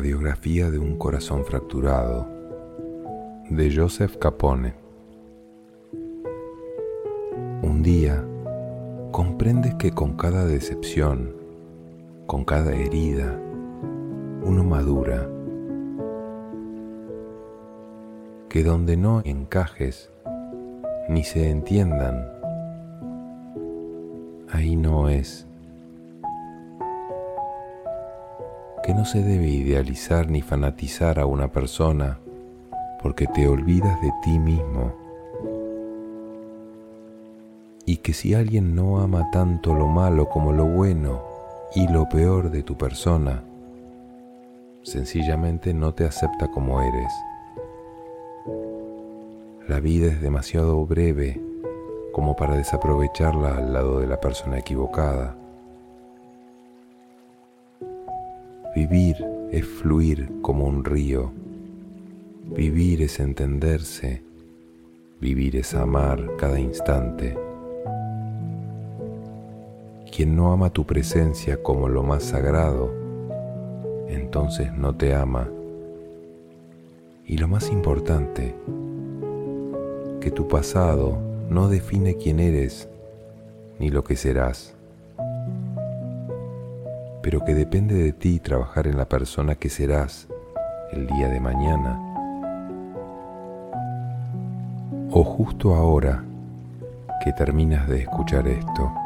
Biografía de un corazón fracturado de Joseph Capone. Un día comprendes que con cada decepción, con cada herida, uno madura. Que donde no encajes ni se entiendan, ahí no es. Que no se debe idealizar ni fanatizar a una persona porque te olvidas de ti mismo. Y que si alguien no ama tanto lo malo como lo bueno y lo peor de tu persona, sencillamente no te acepta como eres. La vida es demasiado breve como para desaprovecharla al lado de la persona equivocada. Vivir es fluir como un río Vivir es entenderse, vivir es amar cada instante. Quien no ama tu presencia como lo más sagrado, entonces no te ama. Y lo más importante, que tu pasado no define quién eres ni lo que serás, pero que depende de ti trabajar en la persona que serás el día de mañana o justo ahora que terminas de escuchar esto.